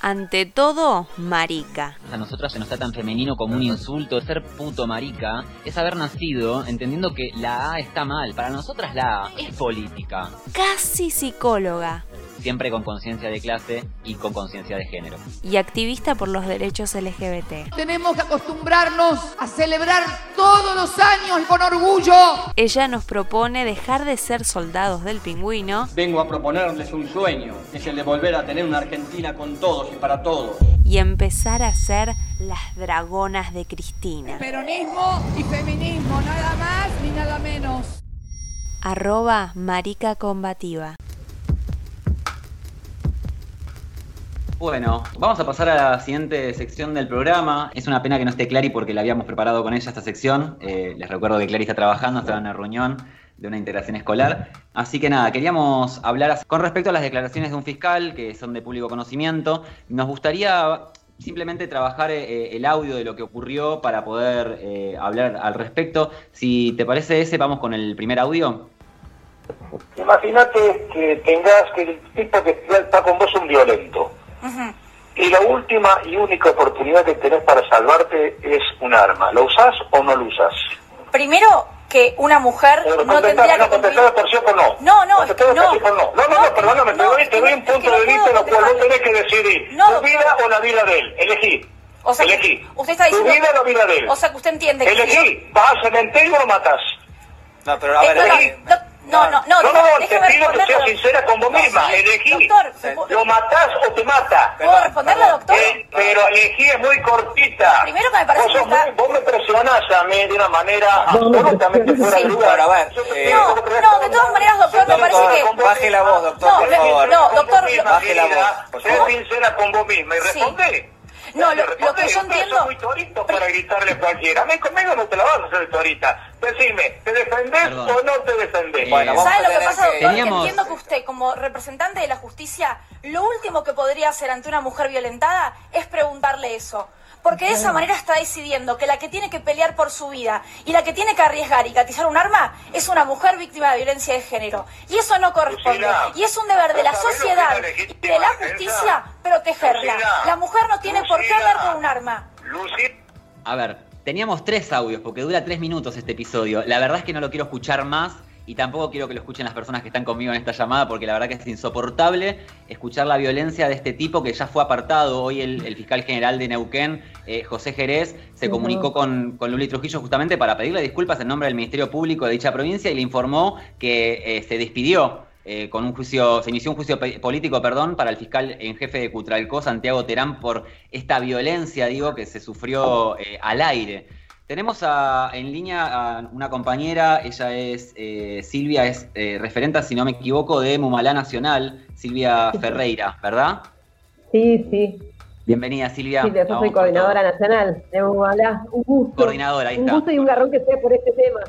Ante todo, marica. A nosotros se nos está tan femenino como un insulto. Ser puto marica es haber nacido entendiendo que la A está mal. Para nosotras la A es política. Casi psicóloga. Siempre con conciencia de clase y con conciencia de género. Y activista por los derechos LGBT. Tenemos que acostumbrarnos a celebrar todos los años con orgullo. Ella nos propone dejar de ser soldados del pingüino Vengo a proponerles un sueño, es el de volver a tener una Argentina con todos y para todos. y empezar a ser las dragonas de Cristina. Peronismo y feminismo, nada más ni nada menos. Arroba marica combativa. Bueno, vamos a pasar a la siguiente sección del programa. Es una pena que no esté Clary porque la habíamos preparado con ella esta sección. Eh, les recuerdo que Clary está trabajando, está en una reunión de una integración escolar. Así que nada, queríamos hablar con respecto a las declaraciones de un fiscal que son de público conocimiento. Nos gustaría simplemente trabajar eh, el audio de lo que ocurrió para poder eh, hablar al respecto. Si te parece ese, vamos con el primer audio. Imagínate que tengas que el tipo que está con vos es un violento. Y la última y única oportunidad que tenés para salvarte es un arma. ¿Lo usás o no lo usás? Primero, que una mujer Pero no tendría no, que por sí o por no. No, no, no. por no. No, no, No, no, perdóname, te no, doy, te un punto no de vista en el cual vos tenés que decidir. No, ¿Tu vida o la vida de él? Elegí. O sea, que Elegí. usted está ¿Tu diciendo... vida o la vida de él? O sea, que usted entiende que... si yo- Elegí. ¿Vas al cementerio o lo matás? No, pero a Eh, ver, no, no, no, no, no, No, no, no, te pido que seas sincera con vos No, misma. sí, Elegí. Doctor, ¿se puede- ¿Lo matás o te mata? ¿puedo perdón. doctor? Eh, pero elegí es muy cortita. Primero que me parece vos, sos que está- muy- vos me presionás a mí de una manera absolutamente fuera de Sí. lugar. Eh, No, no, de todas maneras, doctor, me parece Doctor, que- Baje la voz, doctor, No, por favor. no, doctor, baje la voz, Sé sincera con vos misma y responde. No, lo- que yo entiendo- muy toritos para gritarle a cualquiera. Mí conmigo no te la vas a hacer torita. Decime, ¿te defendés Perdón. o no te defendés? Bueno, vamos ¿Sabe a lo que pasa, que- doctor? Teníamos- Que entiendo que usted, como representante de la justicia, lo último que podría hacer ante una mujer violentada es preguntarle eso. Porque de esa manera está decidiendo que la que tiene que pelear por su vida y la que tiene que arriesgar y gatizar un arma es una mujer víctima de violencia de género. Y eso no corresponde. Y es un deber de la ¿sabés lo que es sociedad y de la defensa? justicia protegerla. La mujer no tiene por qué andar con un arma. Lucy, A ver, teníamos tres audios porque dura tres minutos este episodio. La verdad es que no lo quiero escuchar más y tampoco quiero que lo escuchen las personas que están conmigo en esta llamada porque la verdad que es insoportable escuchar la violencia de este tipo que ya fue apartado. Hoy el, el fiscal general de Neuquén, eh, José Jerez, se comunicó con, con Luli Trujillo justamente para pedirle disculpas en nombre del Ministerio Público de dicha provincia y le informó que eh, se despidió eh, con un juicio, se inició un juicio político, perdón, para el fiscal en jefe de Cutralcó, Santiago Terán, por esta violencia, digo, que se sufrió al aire. Tenemos a- en línea a una compañera, ella es eh, Silvia, es eh, referenta, si no me equivoco, de Mumalá Nacional, Silvia Ferreira, ¿verdad? Sí, sí. Bienvenida, Silvia. Sí, yo soy coordinadora nacional de Bumalá. Un gusto. Coordinadora, ahí un está. gusto y un garrón que sea por este tema.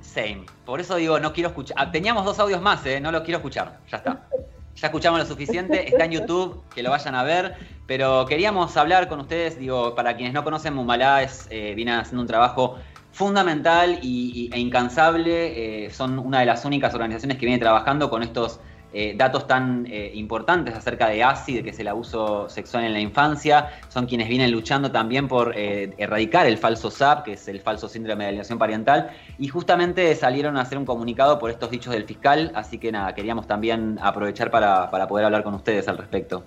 Same. Por eso digo, no quiero escuchar. ah, Teníamos dos audios más, ¿eh? No los quiero escuchar. Ya está. Ya escuchamos lo suficiente. Está en YouTube, que lo vayan a ver. Pero queríamos hablar con ustedes, digo, para quienes no conocen, Mumalá es, eh, viene haciendo un trabajo fundamental y- e incansable. eh, son una de las únicas organizaciones que viene trabajando con estos eh, datos tan eh, importantes acerca de ASI, de que es el abuso sexual en la infancia. Son quienes vienen luchando también por eh, erradicar el falso SAP, que es el falso síndrome de alienación parental. Y justamente salieron a hacer un comunicado por estos dichos del fiscal. Así que nada, queríamos también aprovechar para, para poder hablar con ustedes al respecto.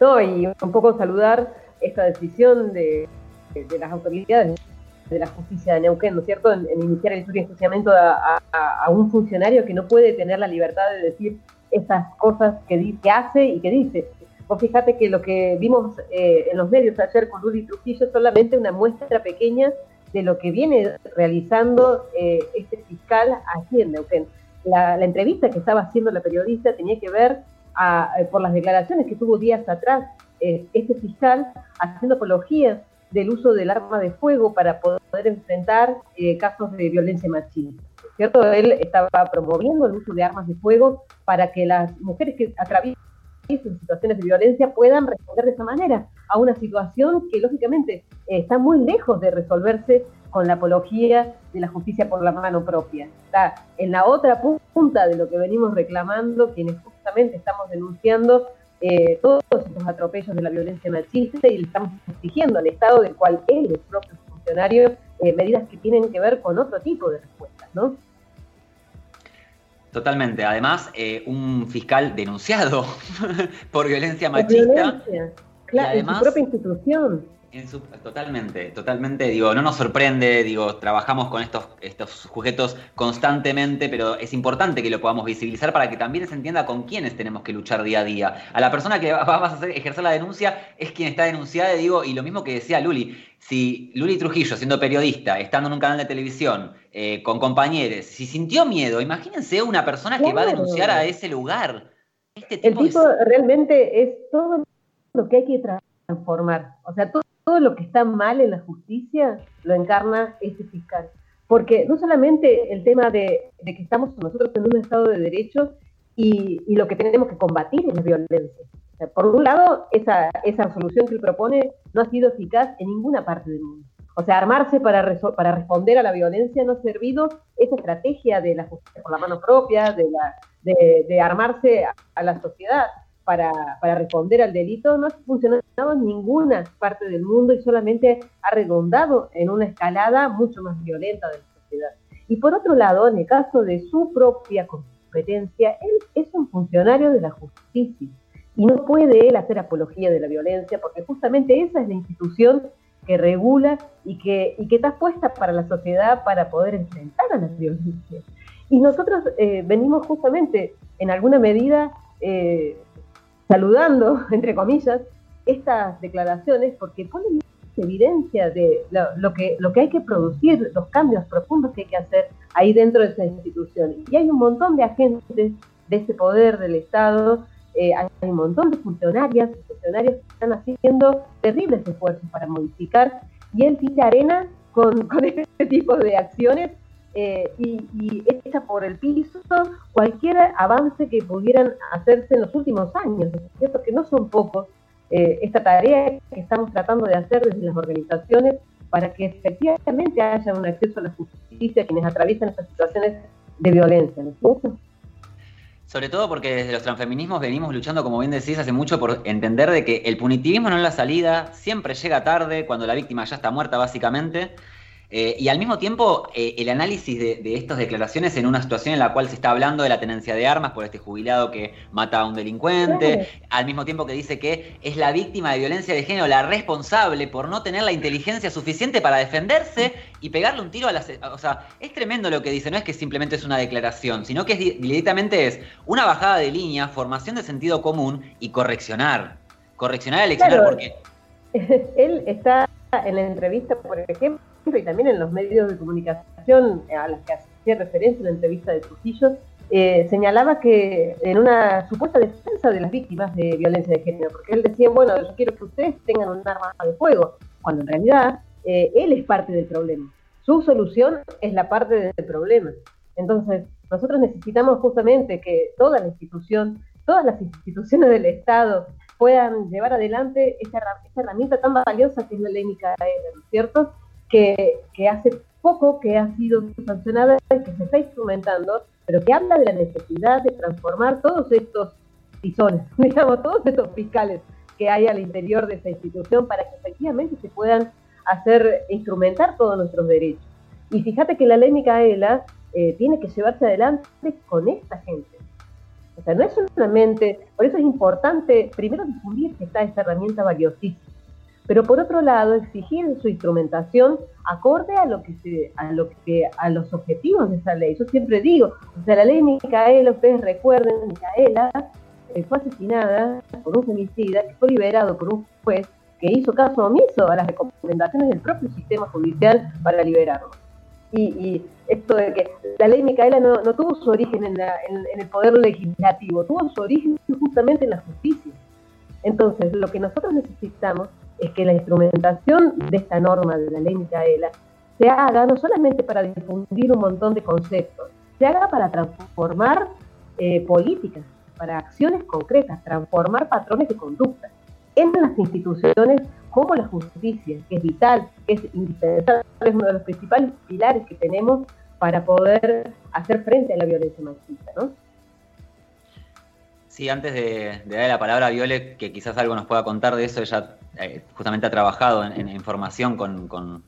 No, y un poco saludar esta decisión de, de las autoridades de la justicia de Neuquén, ¿no es cierto?, en, iniciar el estudio de enjuiciamiento a un funcionario que no puede tener la libertad de decir esas cosas que, que hace y que dice. Vos fíjate que lo que vimos eh, en los medios ayer con Luli Trujillo es solamente una muestra pequeña de lo que viene realizando eh, este fiscal aquí en Neuquén. La, entrevista que estaba haciendo la periodista tenía que ver eh, por las declaraciones que tuvo días atrás eh, este fiscal haciendo apologías del uso del arma de fuego para poder enfrentar eh, casos de violencia machista. ¿Cierto? Él estaba promoviendo el uso de armas de fuego para que las mujeres que atraviesen situaciones de violencia puedan responder de esa manera a una situación que lógicamente está muy lejos de resolverse con la apología de la justicia por la mano propia. Está en la otra punta de lo que venimos reclamando, quienes justamente estamos denunciando eh, todos estos atropellos de la violencia machista y le estamos exigiendo al Estado, del cual él es propio funcionario, eh, medidas que tienen que ver con otro tipo de respuestas, ¿no? Totalmente. Además, eh, un fiscal denunciado por violencia machista. Claro, además, en su propia institución totalmente, totalmente, digo, no nos sorprende, digo, trabajamos con estos, estos sujetos constantemente, pero es importante que lo podamos visibilizar para que también se entienda con quiénes tenemos que luchar día a día. A la persona que va, a hacer, ejercer la denuncia es quien está denunciada, digo, y lo mismo que decía Luli, si Luli Trujillo, siendo periodista, estando en un canal de televisión, eh, con compañeros, si sintió miedo, imagínense una persona que va a denunciar a ese lugar. Este tipo El tipo realmente es todo lo que hay que transformar. O sea, todo todo lo que está mal en la justicia lo encarna este fiscal. Porque no solamente el tema de, que estamos nosotros en un Estado de Derecho y, lo que tenemos que combatir es la violencia. por un lado, esa, esa solución que él propone no ha sido eficaz en ninguna parte del mundo. O sea, armarse para, responder a la violencia no ha servido esa estrategia de la justicia por la mano propia, de, armarse a la sociedad para, para, responder al delito no ha funcionado en ninguna parte del mundo y solamente ha redundado en una escalada mucho más violenta de la sociedad. Y por otro lado, en el caso de su propia competencia, él es un funcionario de la justicia y no puede él hacer apología de la violencia porque justamente esa es la institución que regula y que, y que está puesta para la sociedad para poder enfrentar a la violencia. Y nosotros eh, venimos justamente, en alguna medida, eh, saludando, entre comillas, estas declaraciones porque ponen evidencia de lo, que, lo que hay que producir, los cambios profundos que hay que hacer ahí dentro de esa institución. Y hay un montón de agentes de ese poder del Estado, eh, hay un montón de funcionarias y funcionarios que están haciendo terribles esfuerzos para modificar y él tira arena con, con este tipo de acciones eh, y, y por el piso cualquier avance que pudieran hacerse en los últimos años, cierto? Que no son pocos eh, esta tarea que estamos tratando de hacer desde las organizaciones para que efectivamente haya un acceso a la justicia a quienes atraviesan estas situaciones de violencia, ¿no es cierto? Sobre todo porque desde los transfeminismos venimos luchando, como bien decís, hace mucho por entender de que el punitivismo no es la salida, siempre llega tarde, cuando la víctima ya está muerta básicamente, eh, y al mismo tiempo, eh, el análisis de, estas declaraciones en una situación en la cual se está hablando de la tenencia de armas por este jubilado que mata a un delincuente, al mismo tiempo que dice que es la víctima de violencia de género la responsable por no tener la inteligencia suficiente para defenderse y pegarle un tiro a las... O sea, es tremendo lo que dice, no es que simplemente es una declaración, sino que directamente es una bajada de línea, formación de sentido común y correccionar. Correccionar al leccionar porque... Él está en la entrevista, por ejemplo, y también en los medios de comunicación a los que hacía referencia en la entrevista de Trujillo, eh, señalaba que en una supuesta defensa de las víctimas de violencia de género, porque él decía, bueno, yo quiero que ustedes tengan un arma de fuego, cuando en realidad eh, él es parte del problema. Su solución es la parte del problema. Entonces, nosotros necesitamos justamente que toda la institución, todas las instituciones del Estado puedan llevar adelante esta, herramienta tan valiosa que es la ley Micaela, ¿no es cierto? Que, hace poco que ha sido sancionada y que se está instrumentando, pero que habla de la necesidad de transformar todos estos tizones, digamos, todos estos fiscales que hay al interior de esa institución para que efectivamente se puedan hacer, instrumentar todos nuestros derechos. Y fíjate que la ley Micaela eh, tiene que llevarse adelante con esta gente. O sea, no es solamente, por eso es importante primero difundir que está esta herramienta valiosísima pero por otro lado exigir su instrumentación acorde a lo que se, a lo que a los objetivos de esa ley. Yo siempre digo, o sea, la ley Micaela, ustedes recuerden, Micaela eh, fue asesinada por un femicida que fue liberado por un juez que hizo caso omiso a las recomendaciones del propio sistema judicial para liberarlo. Y, esto de que la ley Micaela no, tuvo su origen en, en el poder legislativo, tuvo su origen justamente en la justicia. Entonces, lo que nosotros necesitamos es que la instrumentación de esta norma de la ley Micaela se haga no solamente para difundir un montón de conceptos, se haga para transformar eh, políticas, para acciones concretas, transformar patrones de conducta en las instituciones como la justicia, que es vital, que es indispensable, es uno de los principales pilares que tenemos para poder hacer frente a la violencia machista, ¿no? Sí, antes de, darle la palabra a Viole, que quizás algo nos pueda contar de eso, ella eh, justamente ha trabajado en, información con,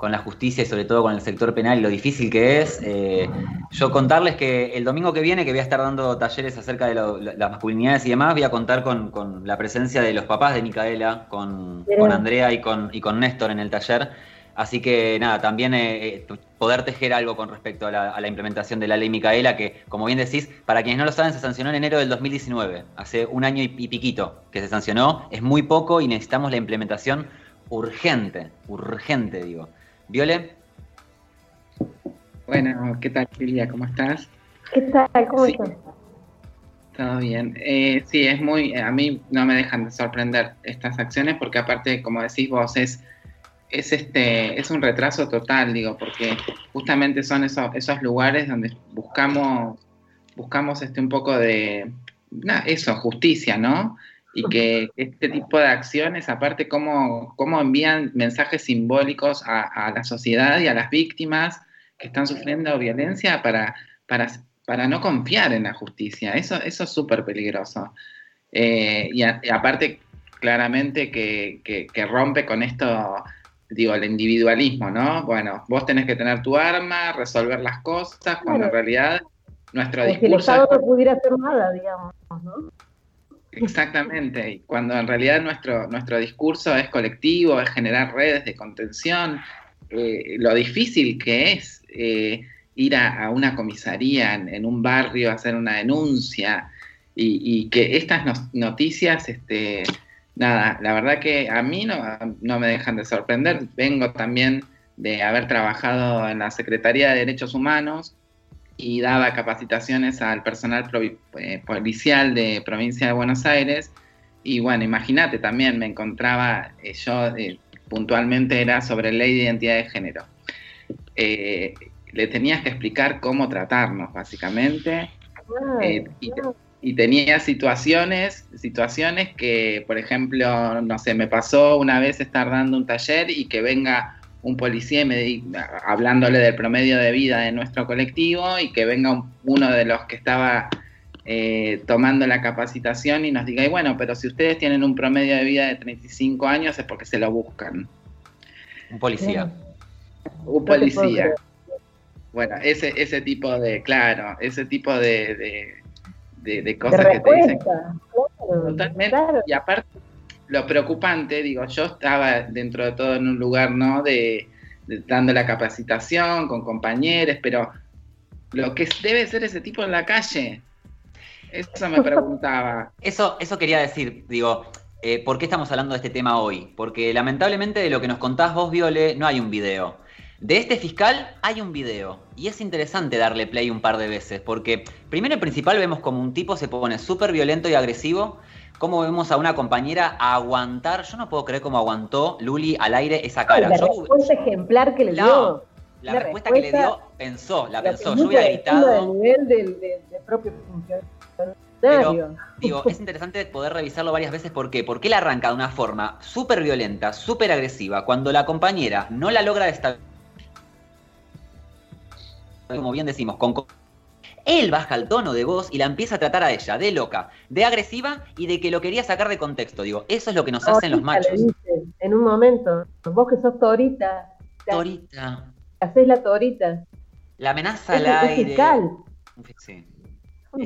la justicia y sobre todo con el sector penal y lo difícil que es. Eh, yo contarles que el domingo que viene, que voy a estar dando talleres acerca de las masculinidades y demás, voy a contar con, la presencia de los papás de Micaela, con, Andrea y con, y con Néstor en el taller Así que nada, también eh, eh, poder tejer algo con respecto a la, implementación de la ley Micaela, que como bien decís, para quienes no lo saben, se sancionó en enero del 2019, hace un año y, piquito que se sancionó, es muy poco y necesitamos la implementación urgente, urgente digo. Viole. Bueno, ¿qué tal Silvia? ¿Cómo estás? ¿Qué tal? ¿Cómo estás? Todo bien. Eh, sí, es muy, a mí no me dejan de sorprender estas acciones porque aparte, como decís vos, es es este es un retraso total, digo, porque justamente son esos, esos lugares donde buscamos buscamos este un poco de eso, justicia, ¿no? Y que este tipo de acciones, aparte, cómo, cómo envían mensajes simbólicos a, la sociedad y a las víctimas que están sufriendo violencia para, para, para no confiar en la justicia. Eso, eso es súper peligroso. Eh, y, aparte, claramente que, que rompe con esto digo, el individualismo, ¿no? Bueno, vos tenés que tener tu arma, resolver las cosas, cuando en realidad nuestro discurso... el Estado no pudiera hacer nada, digamos, ¿no? Exactamente, y cuando en realidad nuestro, nuestro discurso es colectivo, es generar redes de contención, eh, lo difícil que es eh, ir a, una comisaría en, un barrio a hacer una denuncia y, y que estas noticias este, nada, la verdad que a mí no, me dejan de sorprender. Vengo también de haber trabajado en la Secretaría de Derechos Humanos y daba capacitaciones al personal eh, policial de provincia de Buenos Aires. Y bueno, imagínate, también me encontraba, eh, yo eh, puntualmente era sobre ley de identidad de género. le tenías que explicar cómo tratarnos, básicamente. y, y tenía situaciones, situaciones que, por ejemplo, no sé, me pasó una vez estar dando un taller y que venga un policía y me hablándole del promedio de vida de nuestro colectivo y que venga uno de los que estaba eh, tomando la capacitación y nos diga, y bueno, pero si ustedes tienen un promedio de vida de 35 años es porque se lo buscan. Un policía. Un policía. Bueno, ese, ese tipo de, claro, ese tipo de de, cosas que te dicen. Totalmente. Y aparte, lo preocupante, digo, yo estaba dentro de todo en un lugar, ¿no? De, dando la capacitación con compañeros, pero lo que debe ser ese tipo en la calle, eso me preguntaba. Eso, eso quería decir, digo, eh, ¿por qué estamos hablando de este tema hoy? Porque lamentablemente de lo que nos contás vos, Viole, no hay un video. De este fiscal hay un video y es interesante darle play un par de veces porque primero y principal vemos como un tipo se pone súper violento y agresivo, como vemos a una compañera aguantar, yo no puedo creer cómo aguantó Luli al aire esa cara. La respuesta ejemplar que le dio. La, respuesta, que le dio pensó, la, pensó, yo hubiera gritado. nivel del, propio Pero, digo, es interesante poder revisarlo varias veces. ¿Por qué? Porque él arranca de una forma súper violenta, súper agresiva. Cuando la compañera no la logra estabilizar como bien decimos, con... Él baja el tono de voz y la empieza a tratar a ella de loca, de agresiva y de que lo quería sacar de contexto. Digo, eso es lo que nos hacen los machos. en un momento, vos que sos torita. Torita. Hacés la torita. La amenaza al aire. Sí.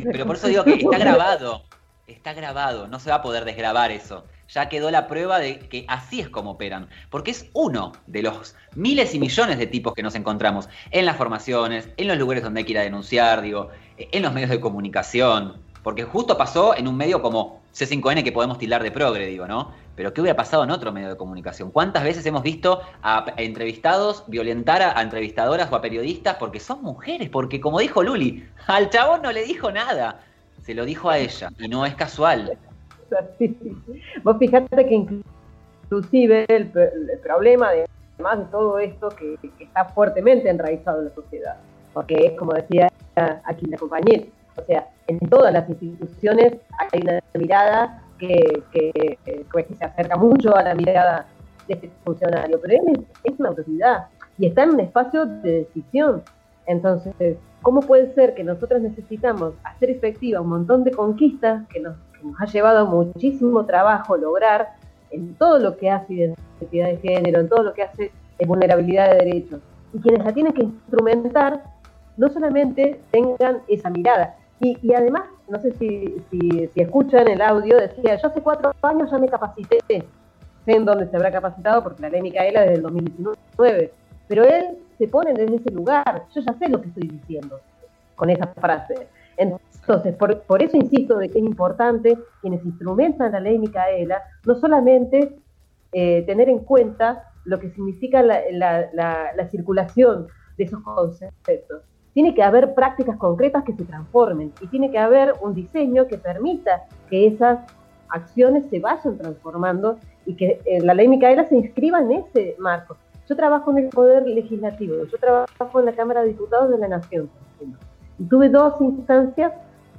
Pero por eso digo que está grabado. Está grabado. No se va a poder desgrabar eso ya quedó la prueba de que así es como operan, porque es uno de los miles y millones de tipos que nos encontramos en las formaciones, en los lugares donde hay que ir a denunciar, digo, en los medios de comunicación, porque justo pasó en un medio como C5N que podemos tildar de progre, digo, ¿no? Pero ¿qué hubiera pasado en otro medio de comunicación? ¿Cuántas veces hemos visto a entrevistados violentar a, entrevistadoras o a periodistas porque son mujeres? Porque como dijo Luli, al chabón no le dijo nada, se lo dijo a ella y no es casual. Vos fijate que inclusive el, problema, de, además de todo esto, que, está fuertemente enraizado en la sociedad, porque es como decía a quien la acompañé. O sea, en todas las instituciones hay una mirada que, que, se acerca mucho a la mirada de este funcionario, pero él es, una autoridad y está en un espacio de decisión. Entonces, ¿cómo puede ser que nosotros necesitamos hacer efectiva un montón de conquistas que nos, que nos ha llevado muchísimo trabajo lograr en todo lo que hace identidad de género, en todo lo que hace vulnerabilidad de derechos? Y quienes la tienen que instrumentar no solamente tengan esa mirada, y, además, no sé si, si, escuchan el audio, decía, yo hace cuatro años ya me capacité, sé en dónde se habrá capacitado, porque la ley Micaela desde el 2019, pero él se pone desde ese lugar, yo ya sé lo que estoy diciendo con esa frase. Entonces, por, por eso insisto de que es importante quienes instrumentan la ley Micaela, no solamente eh, tener en cuenta lo que significa la, la, la circulación de esos conceptos, tiene que haber prácticas concretas que se transformen y tiene que haber un diseño que permita que esas acciones se vayan transformando y que eh, la ley Micaela se inscriba en ese marco. Yo trabajo en el Poder Legislativo, yo trabajo en la Cámara de Diputados de la Nación, y tuve dos instancias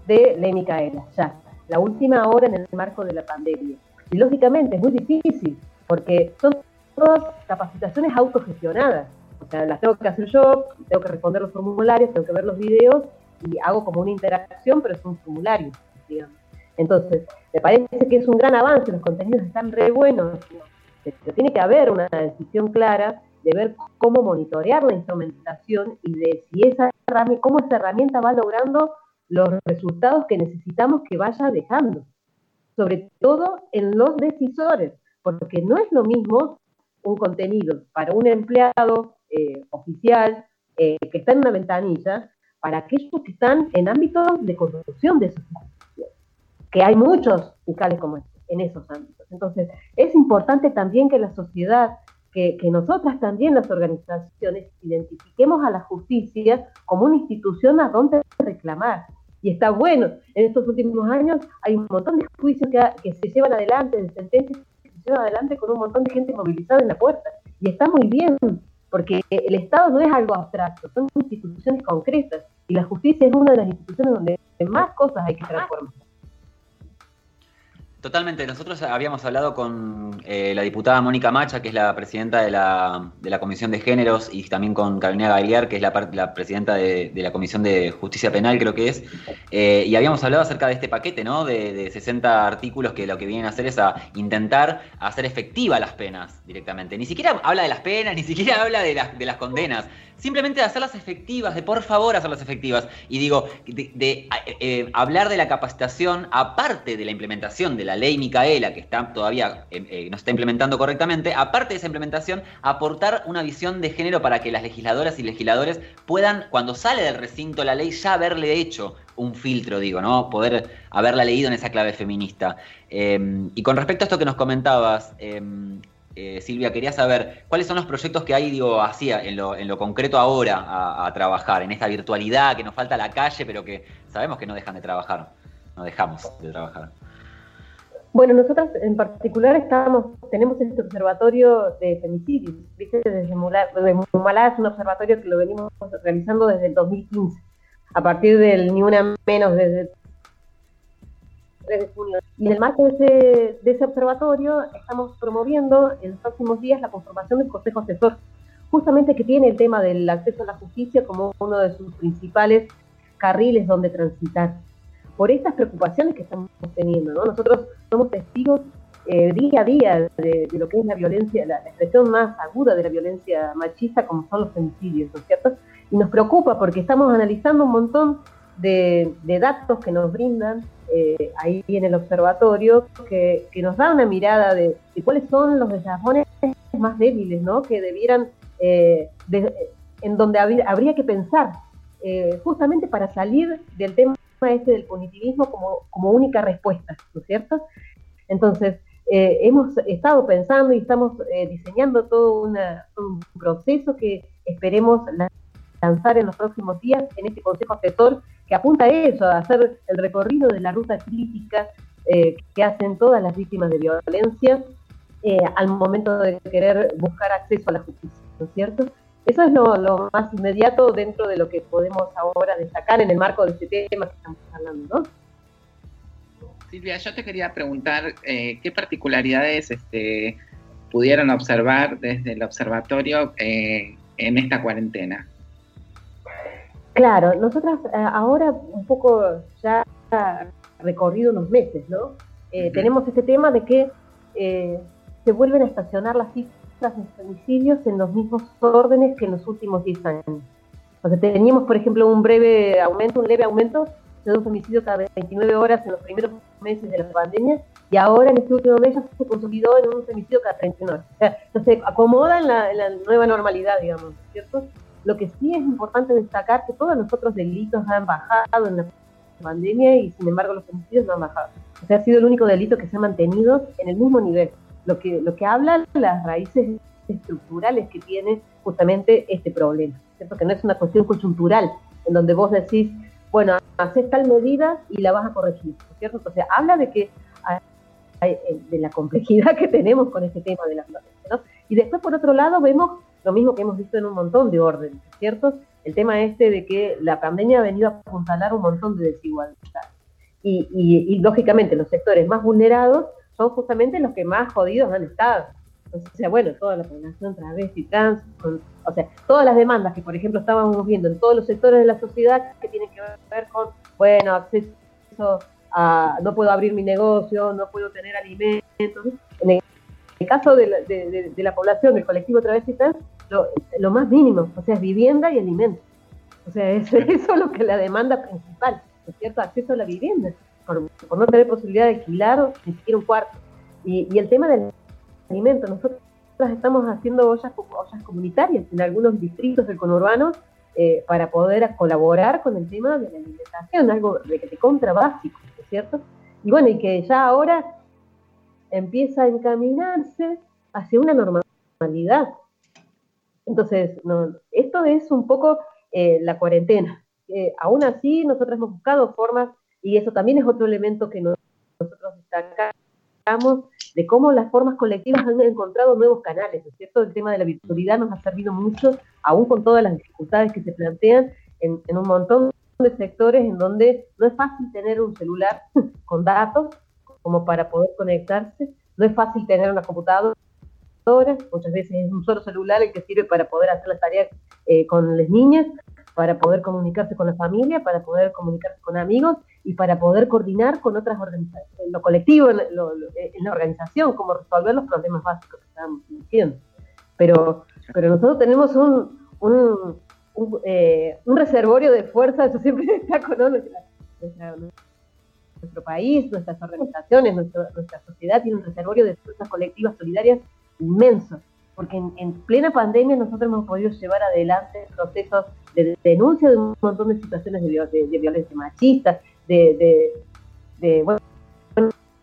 de ley Micaela, ya, la última ahora en el marco de la pandemia. Y lógicamente es muy difícil, porque son todas capacitaciones autogestionadas. O sea, las tengo que hacer yo, tengo que responder los formularios, tengo que ver los videos y hago como una interacción, pero es un formulario, digamos. Entonces, me parece que es un gran avance, los contenidos están re buenos, pero tiene que haber una decisión clara de ver cómo monitorear la instrumentación y de si esa cómo esa herramienta va logrando los resultados que necesitamos que vaya dejando, sobre todo en los decisores, porque no es lo mismo un contenido para un empleado eh, oficial eh, que está en una ventanilla para aquellos que están en ámbitos de corrupción de esos que hay muchos fiscales como este, en esos ámbitos. Entonces, es importante también que la sociedad, que, nosotras también las organizaciones, identifiquemos a la justicia como una institución a donde reclamar. Y está bueno, en estos últimos años hay un montón de juicios que, que se llevan adelante, de sentencias que se llevan adelante con un montón de gente movilizada en la puerta. Y está muy bien, porque el Estado no es algo abstracto, son instituciones concretas y la justicia es una de las instituciones donde más cosas hay que transformar. Totalmente. Nosotros habíamos hablado con eh, la diputada Mónica Macha, que es la presidenta de la, de la Comisión de Géneros, y también con Carolina Gagliar, que es la, la presidenta de, la Comisión de Justicia Penal, creo que es. Eh, y habíamos hablado acerca de este paquete, ¿no? De, de, 60 artículos que lo que vienen a hacer es a intentar hacer efectiva las penas directamente. Ni siquiera habla de las penas, ni siquiera habla de las, de las condenas simplemente de hacerlas efectivas, de por favor hacerlas efectivas. Y digo, de, eh, hablar de la capacitación, aparte de la implementación de la ley Micaela, que está todavía eh, eh, no está implementando correctamente, aparte de esa implementación, aportar una visión de género para que las legisladoras y legisladores puedan, cuando sale del recinto la ley, ya haberle hecho un filtro, digo, ¿no? Poder haberla leído en esa clave feminista. y con respecto a esto que nos comentabas, eh, Silvia, quería saber cuáles son los proyectos que hay, digo, así, en lo, en lo concreto ahora a, trabajar, en esta virtualidad que nos falta la calle, pero que sabemos que no dejan de trabajar, no dejamos de trabajar. Bueno, nosotros en particular estamos, tenemos este observatorio de femicidios, ¿viste? Desde Mumalá es un observatorio que lo venimos realizando desde el 2015, a partir del Ni Una Menos, desde de junio. Y en el marco de ese, observatorio estamos promoviendo en los próximos días la conformación del Consejo Asesor, justamente que tiene el tema del acceso a la justicia como uno de sus principales carriles donde transitar. Por estas preocupaciones que estamos teniendo, ¿no? Nosotros somos testigos eh, día a día de, lo que es la violencia, la, expresión más aguda de la violencia machista, como son los femicidios, ¿no es cierto? Y nos preocupa porque estamos analizando un montón de, datos que nos brindan eh, ahí en el observatorio que, nos da una mirada de, cuáles son los desarrollos más débiles, ¿no? Que debieran, eh, en donde habría que pensar, eh, justamente para salir del tema este del punitivismo como, como única respuesta, ¿no es cierto? Entonces, hemos estado pensando y estamos diseñando todo un proceso que esperemos lanzar en los próximos días en este Consejo Asesor que apunta a eso, a hacer el recorrido de la ruta crítica eh, que hacen todas las víctimas de violencia eh, al momento de querer buscar acceso a la justicia, ¿no es cierto? Eso es lo, más inmediato dentro de lo que podemos ahora destacar en el marco de este tema que estamos hablando, ¿no? Silvia, yo te quería preguntar eh, qué particularidades este, pudieron observar desde el observatorio eh, en esta cuarentena. Claro, nosotras eh, ahora un poco ya recorrido unos meses, ¿no? Tenemos este tema de que se vuelven a estacionar las cifras de femicidios en los mismos órdenes que en los últimos 10 años. O sea, teníamos, por ejemplo, un breve aumento, un leve aumento de un femicidio cada 29 horas en los primeros meses de la pandemia y ahora en este último mes ya se consolidó en un femicidio cada 31 horas. O sea, se acomoda en la, nueva normalidad, digamos, ¿cierto? Lo que sí es importante destacar que todos los otros delitos han bajado en la pandemia y sin embargo los femicidios no han bajado. O sea, ha sido el único delito que se ha mantenido en el mismo nivel lo que, lo que habla las raíces estructurales que tiene justamente este problema, ¿cierto? que no es una cuestión coyuntural, en donde vos decís, bueno, haces tal medida y la vas a corregir, ¿cierto? Entonces, habla de que hay, de la complejidad que tenemos con este tema de la violencia, ¿no? Y después, por otro lado, vemos lo mismo que hemos visto en un montón de órdenes, ¿cierto? El tema este de que la pandemia ha venido a apuntalar un montón de desigualdades. Y, y, y lógicamente, los sectores más vulnerados son justamente los que más jodidos han estado. O sea, bueno, toda la población travesti, trans, o sea, todas las demandas que, por ejemplo, estábamos viendo en todos los sectores de la sociedad que tienen que ver con, bueno, acceso a, no puedo abrir mi negocio, no puedo tener alimentos. En caso de la, población, del colectivo travesti trans, lo, más mínimo, o sea, es vivienda y alimentos. O sea, es, eso es lo que es la demanda principal, ¿no es cierto? Acceso a la vivienda por, no tener posibilidad de alquilar ni siquiera un cuarto. Y, el tema del alimento, nosotros estamos haciendo ollas, ollas comunitarias en algunos distritos del conurbano eh, para poder colaborar con el tema de la alimentación, algo de que te contra básico, ¿cierto? Y bueno, y que ya ahora empieza a encaminarse hacia una normalidad. Entonces, esto es un poco eh, la cuarentena. Eh, aún así, nosotros hemos buscado formas y eso también es otro elemento que nosotros destacamos de cómo las formas colectivas han encontrado nuevos canales, ¿no es cierto? El tema de la virtualidad nos ha servido mucho, aún con todas las dificultades que se plantean en, un montón de sectores en donde no es fácil tener un celular con datos como para poder conectarse, no es fácil tener una computadora, muchas veces es un solo celular el que sirve para poder hacer las tareas eh, con las niñas, para poder comunicarse con la familia, para poder comunicarse con amigos y para poder coordinar con otras organizaciones, lo colectivo, en, la organización, cómo resolver los problemas básicos que estamos diciendo. Pero, pero nosotros tenemos un, un, eh, reservorio de fuerza, eso siempre está con nuestro país, nuestras organizaciones, nuestra sociedad tiene un reservorio de fuerzas colectivas solidarias inmenso porque en, plena pandemia nosotros hemos podido llevar adelante procesos de denuncia de un montón de situaciones de, violencia machista, de, de, bueno,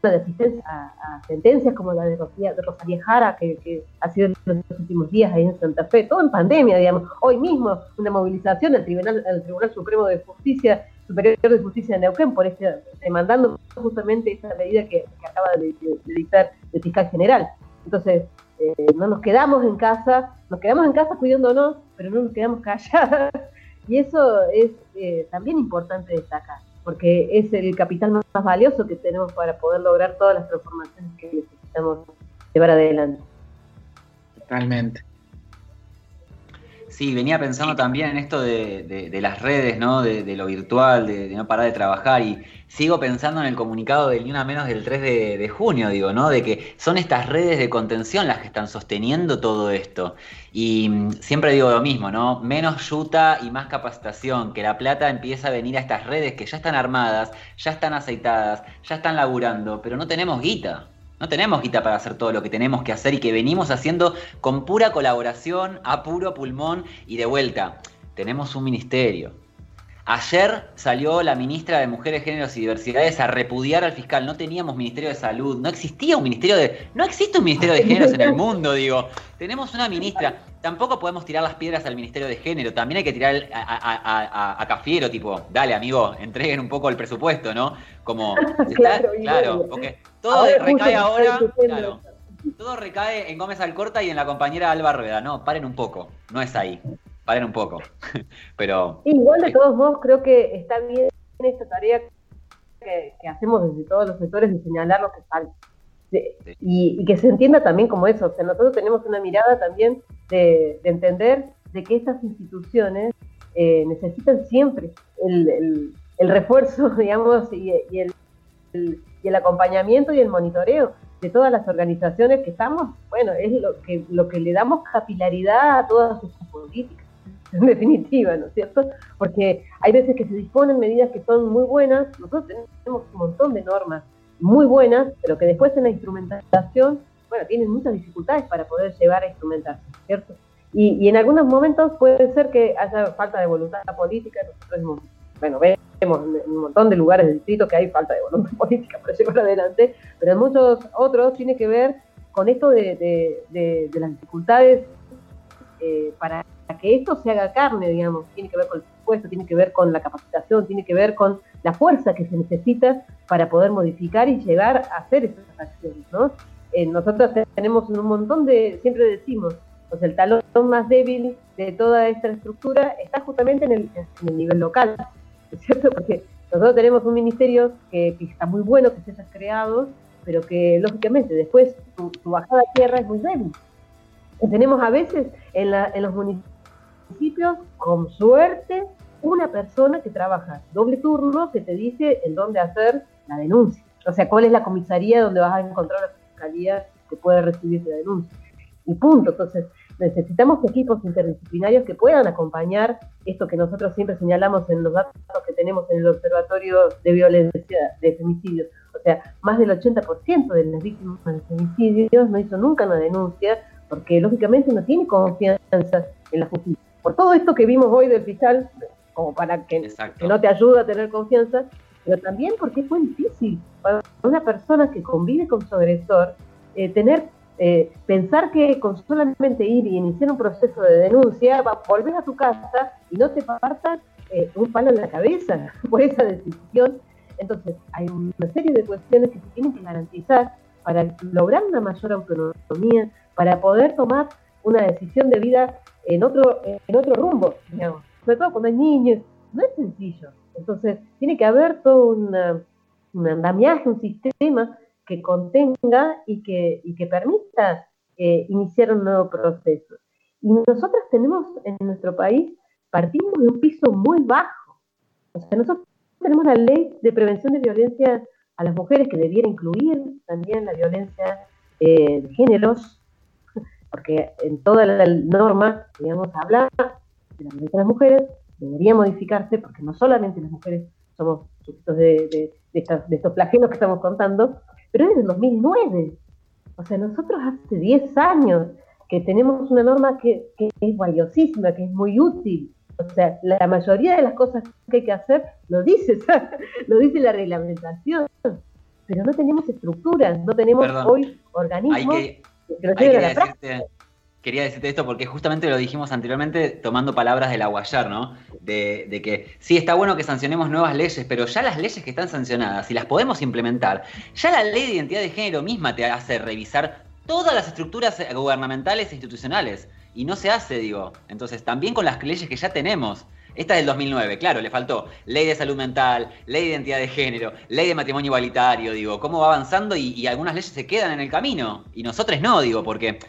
de asistencia a, sentencias como la de, Rosalía Jara, que, ha sido en los últimos días ahí en Santa Fe, todo en pandemia, digamos. Hoy mismo una movilización al Tribunal, al Tribunal Supremo de Justicia, Superior de Justicia de Neuquén, por este, demandando justamente esa medida que, acaba de, dictar el fiscal general. Entonces, eh, no nos quedamos en casa, nos quedamos en casa cuidándonos, pero no nos quedamos calladas. Y eso es eh, también importante destacar, porque es el capital más, valioso que tenemos para poder lograr todas las transformaciones que necesitamos llevar adelante. Totalmente. Sí, venía pensando también en esto de, las redes, ¿no? De, lo virtual, de, no parar de trabajar y sigo pensando en el comunicado del ni una menos del 3 de, junio, digo, ¿no? De que son estas redes de contención las que están sosteniendo todo esto. Y mm, siempre digo lo mismo, ¿no? Menos yuta y más capacitación, que la plata empieza a venir a estas redes que ya están armadas, ya están aceitadas, ya están laburando, pero no tenemos guita. No tenemos guita para hacer todo lo que tenemos que hacer y que venimos haciendo con pura colaboración, a puro pulmón y de vuelta. Tenemos un ministerio. Ayer salió la ministra de Mujeres, Géneros y Diversidades a repudiar al fiscal. No teníamos ministerio de salud, no existía un ministerio de. No existe un ministerio de géneros en el mundo, digo. Tenemos una ministra. Tampoco podemos tirar las piedras al ministerio de género. También hay que tirar a, Cafiero, tipo, dale, amigo, entreguen un poco el presupuesto, ¿no? Como. claro, claro, porque todo recae ahora. Claro. todo recae en Gómez Alcorta y en la compañera Alba Rueda. No, paren un poco, no es ahí, paren un poco. Pero. Igual de todos modos, creo que está bien esta tarea que, hacemos desde todos los sectores de señalar lo que falta. y, que se entienda también como eso. O sea, nosotros tenemos una mirada también de, entender de que estas instituciones eh, necesitan siempre el, refuerzo, digamos, y, el, y el acompañamiento y el monitoreo de todas las organizaciones que estamos, bueno, es lo que, lo que le damos capilaridad a todas sus políticas, en definitiva, ¿no es cierto? Porque hay veces que se disponen medidas que son muy buenas, nosotros tenemos un montón de normas muy buenas, pero que después en la instrumentación, bueno, tienen muchas dificultades para poder llevar a instrumentarse, ¿cierto? Y, y en algunos momentos puede ser que haya falta de voluntad política, nosotros hemos bueno, vemos en un montón de lugares del distrito que hay falta de voluntad política para llevar adelante, pero en muchos otros tiene que ver con esto de, las dificultades eh, para que esto se haga carne, digamos, tiene que ver con el presupuesto, tiene que ver con la capacitación, tiene que ver con la fuerza que se necesita para poder modificar y llegar a hacer esas acciones, ¿no? Eh, nosotros tenemos un montón de, siempre decimos, pues el talón más débil de toda esta estructura está justamente en el, en el nivel local. ¿cierto? Porque nosotros tenemos un ministerio que, está muy bueno que se haya creado, pero que lógicamente después su, bajada a tierra es muy débil. Tenemos a veces en, los municipios, con suerte, una persona que trabaja doble turno que te dice en dónde hacer la denuncia. O sea, cuál es la comisaría donde vas a encontrar que puede recibir la denuncia. Y punto. Entonces, necesitamos equipos interdisciplinarios que puedan acompañar esto que nosotros siempre señalamos en los datos que tenemos en el Observatorio de Violencia de Femicidios. O sea, más del 80% de las víctimas de femicidios no hizo nunca una denuncia porque lógicamente no tiene confianza en la justicia. Por todo esto que vimos hoy del fiscal, como para que, no te ayude a tener confianza, pero también porque es muy difícil para una persona que convive con su agresor eh, tener eh, pensar que con solamente ir y iniciar un proceso de denuncia, va, volver a tu casa y no te partas eh, un palo en la cabeza por esa decisión. Entonces, hay una serie de cuestiones que se tienen que garantizar para lograr una mayor autonomía, para poder tomar una decisión de vida en otro, en otro rumbo, digamos. Sobre todo cuando hay niños, no es sencillo. Entonces, tiene que haber todo una, un andamiaje, un sistema que contenga y que, y que permita eh, iniciar un nuevo proceso. Y nosotros tenemos en nuestro país, partimos de un piso muy bajo. O sea, nosotros tenemos la ley de prevención de violencia a las mujeres que debiera incluir también la violencia eh, de géneros, porque en toda la norma, digamos, habla de la violencia de las mujeres, debería modificarse, porque no solamente las mujeres somos sujetos de, de, de estos flagelos que estamos contando, pero es del 2009. O sea, nosotros hace 10 años que tenemos una norma que, es valiosísima, que es muy útil. O sea, la mayoría de las cosas que hay que hacer lo dice, lo dice la reglamentación, pero no tenemos estructuras, no tenemos hoy organismos que, lo lleven a la práctica quería decirte esto porque justamente lo dijimos anteriormente tomando palabras del Aguayar, ¿no? De, que sí, está bueno que sancionemos nuevas leyes, pero ya las leyes que están sancionadas, si las podemos implementar, ya la ley de identidad de género misma te hace revisar todas las estructuras gubernamentales e institucionales. Y no se hace, digo. Entonces, también con las leyes que ya tenemos. Esta es del 2009, claro, le faltó ley de salud mental, ley de identidad de género, ley de matrimonio igualitario, digo, cómo va avanzando y, y algunas leyes se quedan en el camino y nosotros no, digo, porque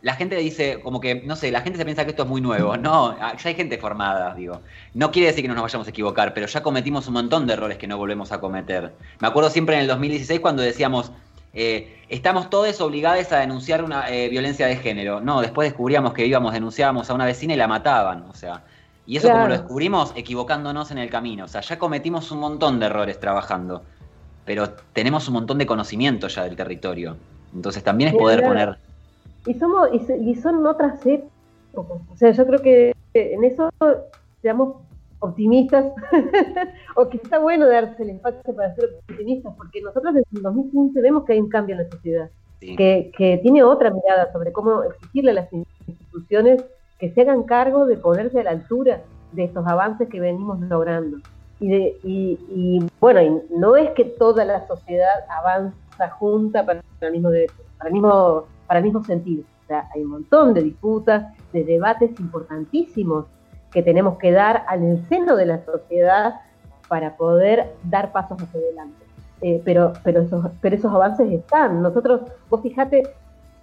la gente dice, como que, no sé, la gente se piensa que esto es muy nuevo. No, ah, ya hay gente formada, digo. No quiere decir que no nos vayamos a equivocar, pero ya cometimos un montón de errores que no volvemos a cometer. Me acuerdo siempre en el 2016 cuando decíamos, eh, estamos todos obligados a denunciar una eh, violencia de género. No, después descubríamos que íbamos, denunciábamos a una vecina y la mataban, o sea. Y eso como lo descubrimos equivocándonos en el camino. O sea, ya cometimos un montón de errores trabajando, pero tenemos un montón de conocimiento ya del territorio. Entonces también es poder poner y somos y, son otras épocas. O sea, yo creo que en eso seamos optimistas, o que está bueno darse el espacio para ser optimistas, porque nosotros desde el 2015 vemos que hay un cambio en la sociedad, que, que tiene otra mirada sobre cómo exigirle a las instituciones que se hagan cargo de ponerse a la altura de estos avances que venimos logrando. Y, de, y, y bueno, y no es que toda la sociedad avanza junta para el mismo, para el mismo para el mismo sentido. O sea, hay un montón de disputas, de debates importantísimos que tenemos que dar al seno de la sociedad para poder dar pasos hacia adelante. Eh, pero, pero, esos, pero esos avances están. Nosotros, vos fijate,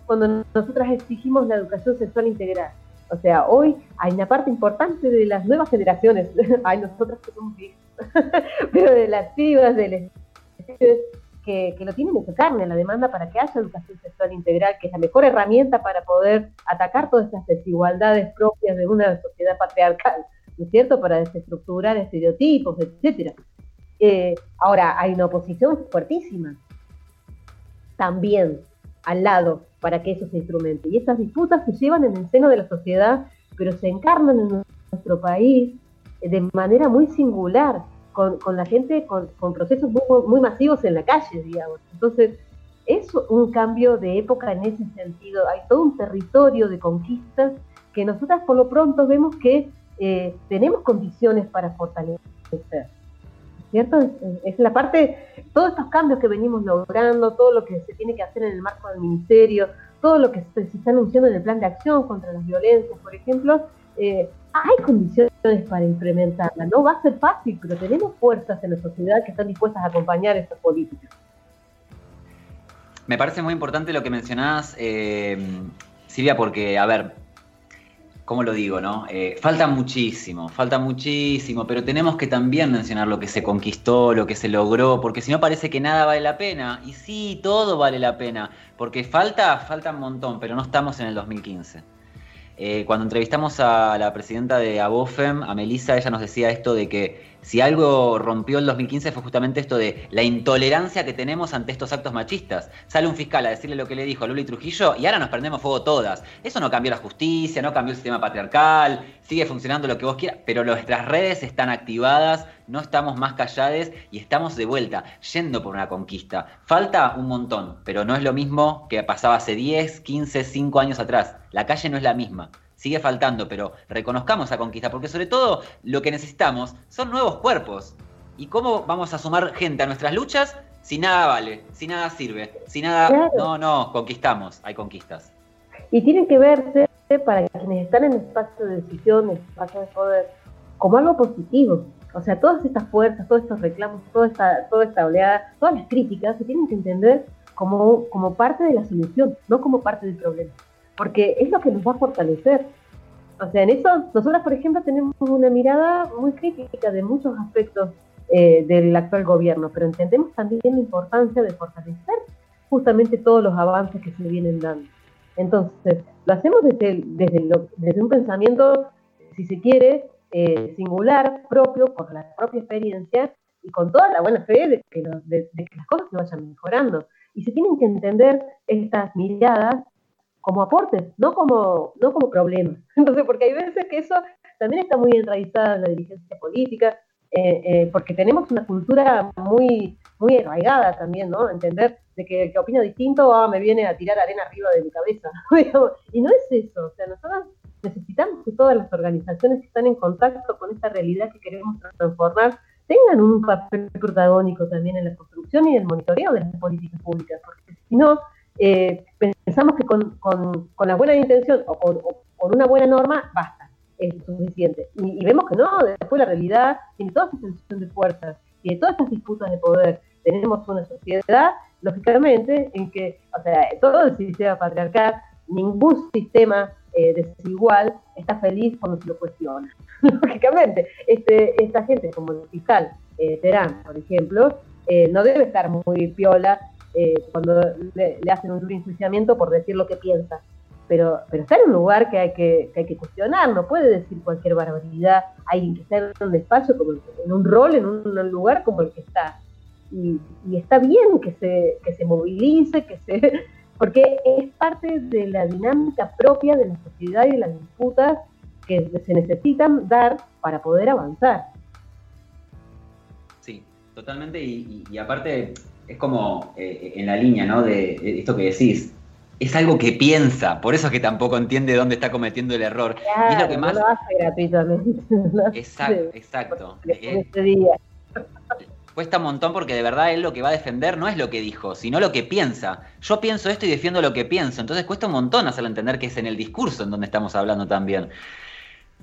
cuando nosotras exigimos la educación sexual integral, o sea, hoy hay una parte importante de las nuevas generaciones, hay nosotros que somos viejos, pero de las pibas, de que, lo tienen en su carne, la demanda para que haya educación sexual integral, que es la mejor herramienta para poder atacar todas estas desigualdades propias de una sociedad patriarcal, ¿no es cierto? Para desestructurar estereotipos, etcétera. Eh, ahora, hay una oposición fuertísima también al lado para que eso se instrumente. Y esas disputas se llevan en el seno de la sociedad, pero se encarnan en nuestro país de manera muy singular, con, la gente con, procesos muy, muy, masivos en la calle, digamos. Entonces, es un cambio de época en ese sentido. Hay todo un territorio de conquistas que nosotras por lo pronto vemos que eh, tenemos condiciones para fortalecer. ¿cierto? Es, la parte, todos estos cambios que venimos logrando, todo lo que se tiene que hacer en el marco del ministerio, todo lo que se, está anunciando en el plan de acción contra las violencias, por ejemplo, eh, hay condiciones para implementarla. No va a ser fácil, pero tenemos fuerzas en la sociedad que están dispuestas a acompañar estas políticas. Me parece muy importante lo que mencionás, eh, Silvia, porque, a ver, ¿cómo lo digo, no? Eh, falta muchísimo, falta muchísimo, pero tenemos que también mencionar lo que se conquistó, lo que se logró, porque si no parece que nada vale la pena. Y sí, todo vale la pena, porque falta, falta un montón, pero no estamos en el 2015. Eh, cuando entrevistamos a la presidenta de Abofem, a Melissa, ella nos decía esto de que si algo rompió el 2015 fue justamente esto de la intolerancia que tenemos ante estos actos machistas. Sale un fiscal a decirle lo que le dijo a Luli Trujillo y ahora nos prendemos fuego todas. Eso no cambió la justicia, no cambió el sistema patriarcal, sigue funcionando lo que vos quieras, pero nuestras redes están activadas, no estamos más calladas y estamos de vuelta, yendo por una conquista. Falta un montón, pero no es lo mismo que pasaba hace 10, 15, 5 años atrás. La calle no es la misma sigue faltando, pero reconozcamos a conquista, porque sobre todo lo que necesitamos son nuevos cuerpos. ¿Y cómo vamos a sumar gente a nuestras luchas si nada vale, si nada sirve, si nada... No, no, conquistamos, hay conquistas. Y tienen que verse, para quienes están en el espacio de decisión, en el espacio de poder, como algo positivo. O sea, todas estas fuerzas, todos estos reclamos, toda esta, toda esta oleada, todas las críticas se tienen que entender como, como parte de la solución, no como parte del problema porque es lo que nos va a fortalecer. O sea, en eso, nosotras, por ejemplo, tenemos una mirada muy crítica de muchos aspectos eh, del actual gobierno, pero entendemos también la importancia de fortalecer justamente todos los avances que se vienen dando. Entonces, lo hacemos desde, desde, un pensamiento, si se quiere, eh, singular, propio, por la propia experiencia y con toda la buena fe de que, de que las cosas se vayan mejorando. Y se tienen que entender estas miradas como aportes, no como, no como problemas. Entonces, porque hay veces que eso también está muy enraizada en la dirigencia política, eh, eh, porque tenemos una cultura muy, muy arraigada también, ¿no? Entender de que el que opina distinto ah, me viene a tirar arena arriba de mi cabeza. y no es eso, o sea, nosotros necesitamos que todas las organizaciones que están en contacto con esta realidad que queremos transformar tengan un papel protagónico también en la construcción y el monitoreo de las políticas públicas, porque si no, eh, pensamos que con, con, la buena intención o con, una buena norma basta, es suficiente. Y, vemos que no, después la realidad tiene toda esta tensión de fuerzas, tiene todas estas disputas de poder. Tenemos una sociedad, lógicamente, en que, o sea, todo el sistema patriarcal, ningún sistema eh, desigual está feliz cuando se lo cuestiona. lógicamente, este, esta gente como el fiscal eh, Terán, por ejemplo, eh, no debe estar muy piola eh, cuando le, hacen un duro enjuiciamiento por decir lo que piensa. Pero, pero está en un lugar que hay que, hay que cuestionar, no puede decir cualquier barbaridad, hay que estar en un espacio, como, en un rol, en un, lugar como el que está. Y, está bien que se, que se movilice, que se, porque es parte de la dinámica propia de la sociedad y de las disputas que se necesitan dar para poder avanzar. Sí, totalmente, y aparte es como eh, en la línea, ¿no? De, esto que decís. Es algo que piensa, por eso es que tampoco entiende dónde está cometiendo el error. y es lo que más. No lo hace gratuitamente. exacto, exacto. Este día. Cuesta un montón porque de verdad él lo que va a defender no es lo que dijo, sino lo que piensa. Yo pienso esto y defiendo lo que pienso. Entonces cuesta un montón hacerlo entender que es en el discurso en donde estamos hablando también.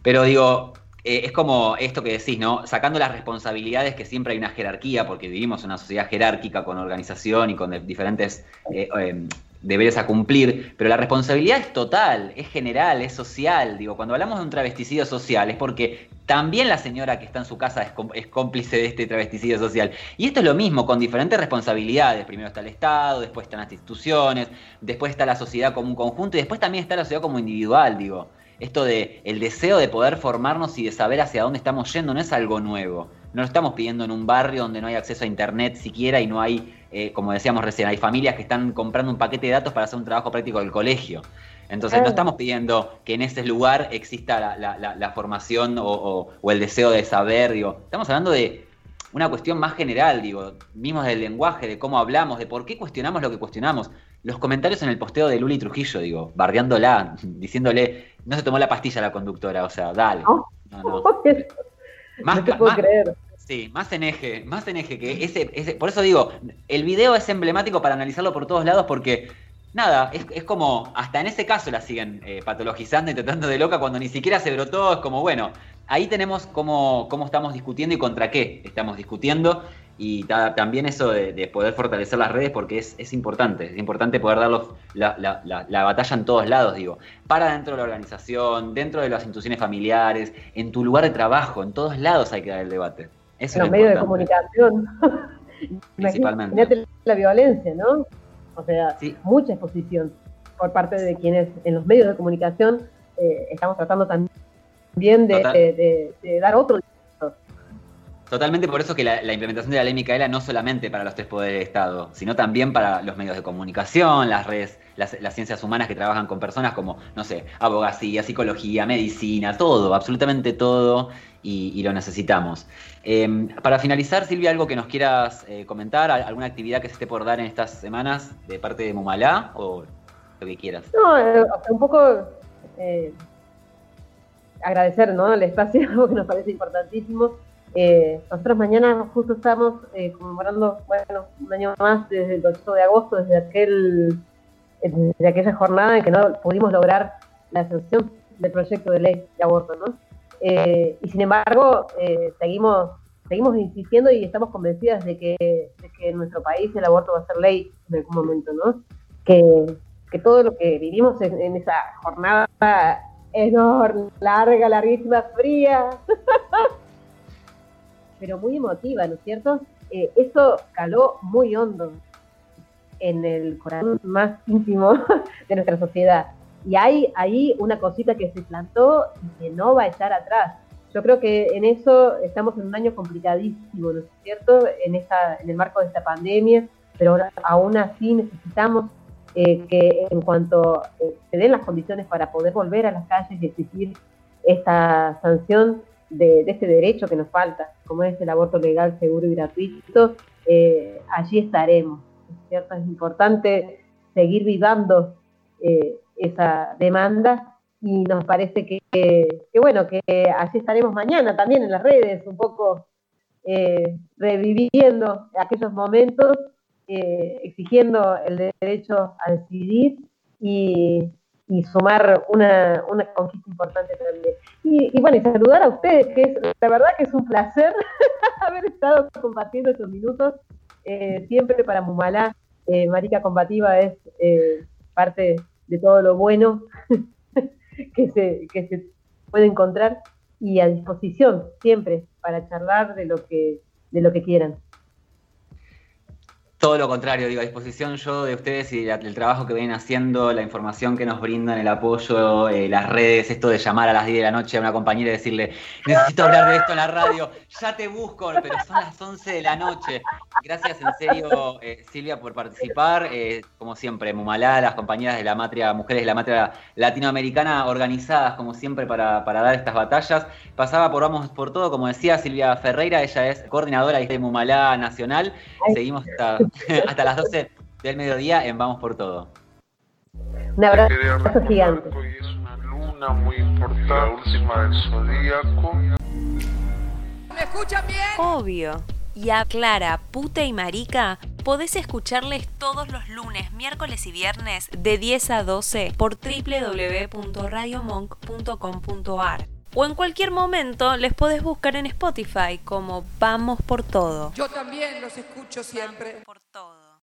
Pero digo, eh, es como esto que decís, ¿no? Sacando las responsabilidades que siempre hay una jerarquía, porque vivimos en una sociedad jerárquica con organización y con diferentes eh, em, deberes a cumplir, pero la responsabilidad es total, es general, es social. Digo, cuando hablamos de un travesticidio social es porque también la señora que está en su casa es, cómplice de este travesticidio social. Y esto es lo mismo, con diferentes responsabilidades. Primero está el Estado, después están las instituciones, después está la sociedad como un conjunto y después también está la sociedad como individual, digo. Esto de el deseo de poder formarnos y de saber hacia dónde estamos yendo no es algo nuevo. No lo estamos pidiendo en un barrio donde no hay acceso a internet siquiera y no hay eh, como decíamos recién, hay familias que están comprando un paquete de datos para hacer un trabajo práctico del colegio. Entonces no estamos pidiendo que en ese lugar exista la, formación o, el deseo de saber, digo, estamos hablando de una cuestión más general, digo, mismos del lenguaje, de cómo hablamos, de por qué cuestionamos lo que cuestionamos. Los comentarios en el posteo de Luli Trujillo, digo, bardeándola, diciéndole, no se tomó la pastilla la conductora, o sea, dale. No, no. Más, no más, creer. Sí, más en eje, más en eje que ese, ese, por eso digo, el video es emblemático para analizarlo por todos lados porque nada, es, como, hasta en ese caso la siguen eh, patologizando y tratando de loca cuando ni siquiera se brotó, es como, bueno, ahí tenemos cómo, cómo estamos discutiendo y contra qué estamos discutiendo y también eso de, poder fortalecer las redes porque es, importante, es importante poder dar la, batalla en todos lados, digo, para dentro de la organización, dentro de las instituciones familiares, en tu lugar de trabajo, en todos lados hay que dar el debate los medios de comunicación. Principalmente. Imagínate la violencia, ¿no? O sea, mucha exposición por parte de quienes en los medios de comunicación eh, estamos tratando también de, dar otro Totalmente por eso que la, implementación de la ley Micaela no solamente para los tres poderes de Estado, sino también para los medios de comunicación, las redes, las, ciencias humanas que trabajan con personas como, no sé, abogacía, psicología, medicina, todo, absolutamente todo, y, lo necesitamos. Em, para finalizar, Silvia, algo que nos quieras eh, comentar, alguna actividad que se esté por dar en estas semanas de parte de Mumalá o lo que quieras. No, eh, un poco eh, agradecer ¿no? el espacio que nos parece importantísimo. Nosotros mañana justo estamos conmemorando bueno, un año más desde el 8 de agosto, desde aquel desde aquella jornada en que no pudimos lograr la sanción del proyecto de ley de aborto, ¿no? Eh, y sin embargo, eh, seguimos, seguimos insistiendo y estamos convencidas de que, en nuestro país el aborto va a ser ley en algún momento, ¿no? Que, todo lo que vivimos en, esa jornada enorme, larga, larguísima, fría, pero muy emotiva, ¿no es cierto? Eh, eso caló muy hondo en el corazón más íntimo de nuestra sociedad. Y hay ahí una cosita que se plantó y que no va a echar atrás. Yo creo que en eso estamos en un año complicadísimo, ¿no es cierto? En, esta, en el marco de esta pandemia, pero aún así necesitamos eh, que en cuanto eh, se den las condiciones para poder volver a las calles y exigir esta sanción de, este derecho que nos falta, como es el aborto legal, seguro y gratuito, eh, allí estaremos, ¿no es cierto? Es importante seguir vivando esa demanda y nos parece que, bueno, que así estaremos mañana también en las redes, un poco eh, reviviendo aquellos momentos, eh, exigiendo el derecho a decidir y, sumar una, conquista importante también. Y, bueno, y saludar a ustedes, que es la verdad que es un placer haber estado compartiendo estos minutos, eh, siempre para Mumalá. Marica Combativa es parte de todo lo bueno que, se, que se puede encontrar y a disposición siempre para charlar de lo que, de lo que quieran. Todo lo contrario, digo, a disposición yo de ustedes y del trabajo que vienen haciendo, la información que nos brindan, el apoyo, eh, las redes, esto de llamar a las 10 de la noche a una compañera y decirle, necesito hablar de esto en la radio, ya te busco, pero son las 11 de la noche. Gracias en serio, eh, Silvia, por participar. Eh, como siempre, Mumalá, las compañeras de la matria, mujeres de la matria latinoamericana, organizadas como siempre para, para dar estas batallas. Pasaba por Vamos por Todo, como decía Silvia Ferreira, ella es coordinadora de Mumalá Nacional. Seguimos hasta hasta las 12 del mediodía en Vamos por Todo. Un abrazo gigante. es una luna muy importante, la última del zodíaco. ¿Me escuchan bien? Obvio. y a Clara, puta y marica, podés escucharles todos los lunes, miércoles y viernes de 10 a 12 por www.radiomonk.com.ar. O en cualquier momento les podés buscar en Spotify como Vamos por Todo. Yo también los escucho siempre. Por todo.